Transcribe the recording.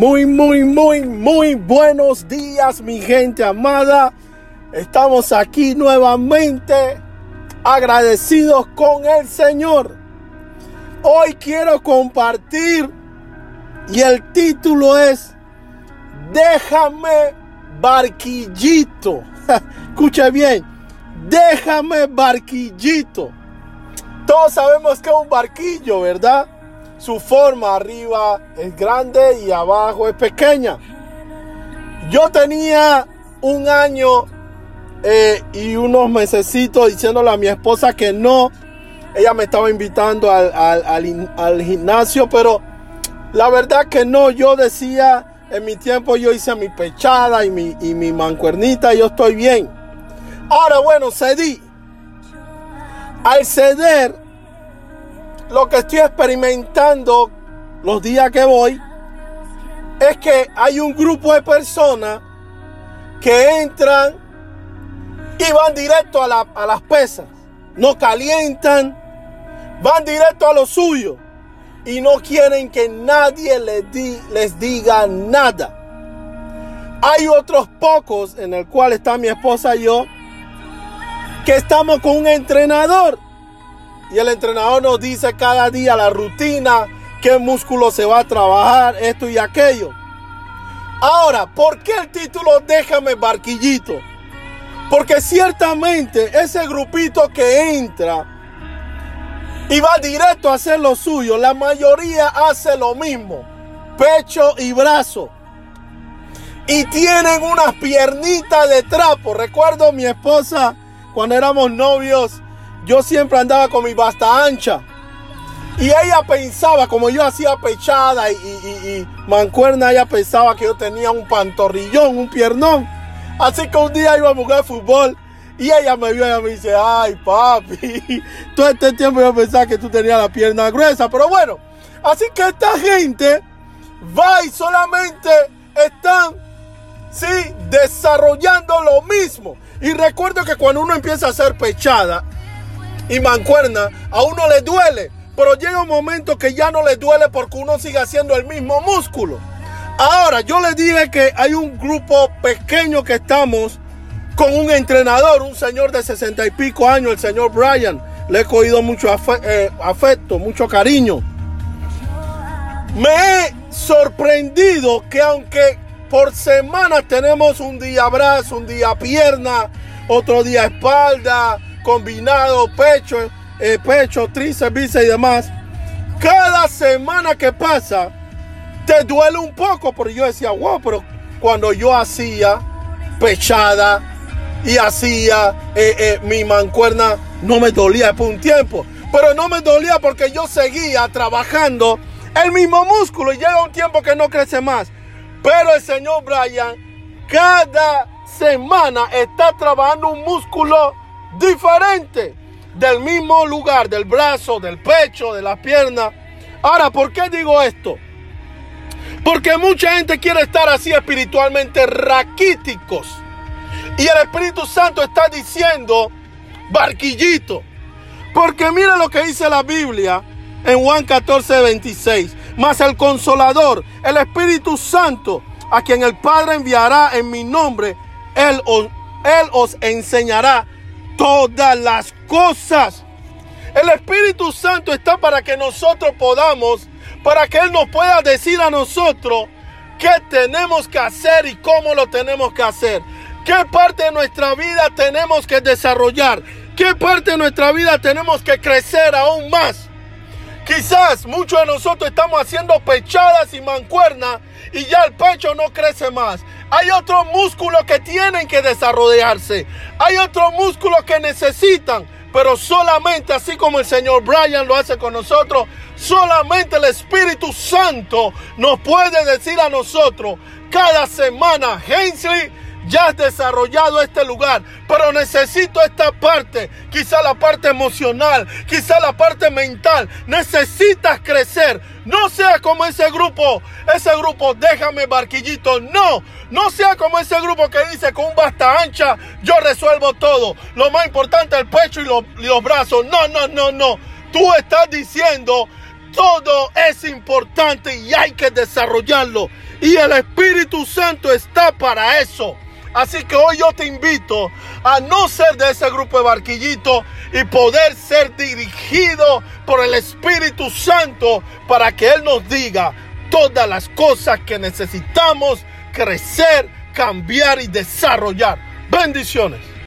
Muy, muy, muy, muy buenos días, mi gente amada. Estamos aquí nuevamente agradecidos con el Señor. Hoy quiero compartir y el título es Déjame barquillito. Escuche bien, déjame barquillito. Todos sabemos que es un barquillo, ¿verdad? Su forma arriba es grande y abajo es pequeña. Yo tenía un año eh, y unos mesecitos diciéndole a mi esposa que no. Ella me estaba invitando al, gimnasio, pero la verdad que no. Yo decía, en mi tiempo yo hice mi pechada y mi, y mi mancuernita, yo estoy bien. Ahora bueno, cedí. Al ceder, lo que estoy experimentando los días que voy es que hay un grupo de personas que entran y van directo a, las pesas. No calientan, van directo a lo suyo y no quieren que nadie les, les diga nada. Hay otros pocos en el cual está mi esposa y yo que estamos con un entrenador y el entrenador nos dice cada día la rutina, qué músculo se va a trabajar, esto y aquello. Ahora, ¿por qué el título Déjame barquillito? Porque ciertamente ese grupito que entra y va directo a hacer lo suyo, la mayoría hace lo mismo, pecho y brazo. Y tienen unas piernitas de trapo. Recuerdo mi esposa cuando éramos novios yo siempre andaba con mi basta ancha. Y ella pensaba, como yo hacía pechada y, mancuerna, ella pensaba que yo tenía un pantorrillón, un piernón. Así que un día iba a jugar fútbol y ella me vio y me dice, ay papi, todo este tiempo yo pensaba que tú tenías la pierna gruesa. Pero bueno, así que esta gente va y solamente están, sí, desarrollando lo mismo. Y recuerdo que cuando uno empieza a hacer pechada, y mancuerna, a uno le duele, pero llega un momento que ya no le duele porque uno sigue haciendo el mismo músculo. Ahora, yo le dije que hay un grupo pequeño que estamos con un entrenador, un señor de sesenta y pico años, el señor Brian. Le he cogido mucho eh, afecto, mucho cariño. Me he sorprendido que aunque por semana tenemos un día brazo, un día pierna, otro día espalda, combinado, pecho, eh, pecho, tríceps, bíceps y demás. Cada semana que pasa, te duele un poco, porque yo decía, wow, pero cuando yo hacía pechada y hacía eh, eh, mi mancuerna, no me dolía por un tiempo. Pero no me dolía porque yo seguía trabajando el mismo músculo y llega un tiempo que no crece más. Pero el señor Brian cada semana está trabajando un músculo diferente del mismo lugar, del brazo, del pecho, de las piernas. Ahora, ¿por qué digo esto? Porque mucha gente quiere estar así espiritualmente raquíticos. Y el Espíritu Santo está diciendo, barquillito. Porque mira lo que dice la Biblia en Juan 14, 26. Mas el consolador, el Espíritu Santo, a quien el Padre enviará en mi nombre, él os enseñará todas las cosas. El Espíritu Santo está para que nosotros podamos, para que Él nos pueda decir a nosotros qué tenemos que hacer y cómo lo tenemos que hacer. ¿Qué parte de nuestra vida tenemos que desarrollar? ¿Qué parte de nuestra vida tenemos que crecer aún más? Quizás muchos de nosotros estamos haciendo pechadas y mancuernas y ya el pecho no crece más. Hay otros músculos que tienen que desarrollarse. Hay otros músculos que necesitan. Pero solamente así como el Señor Brian lo hace con nosotros, solamente el Espíritu Santo nos puede decir a nosotros cada semana, Hensley, ya has desarrollado este lugar, pero necesito esta parte, quizá la parte emocional, quizá la parte mental. Necesitas crecer. No sea como ese grupo, ese grupo, déjame barquillito. No, no sea como ese grupo que dice con un basta ancha, yo resuelvo todo. Lo más importante el pecho y los, y los brazos. No, no, no, no. Tú estás diciendo, todo es importante y hay que desarrollarlo. Y el Espíritu Santo está para eso. Así que hoy yo te invito a no ser de ese grupo de barquillito y poder ser dirigido por el Espíritu Santo para que Él nos diga todas las cosas que necesitamos crecer, cambiar y desarrollar. Bendiciones.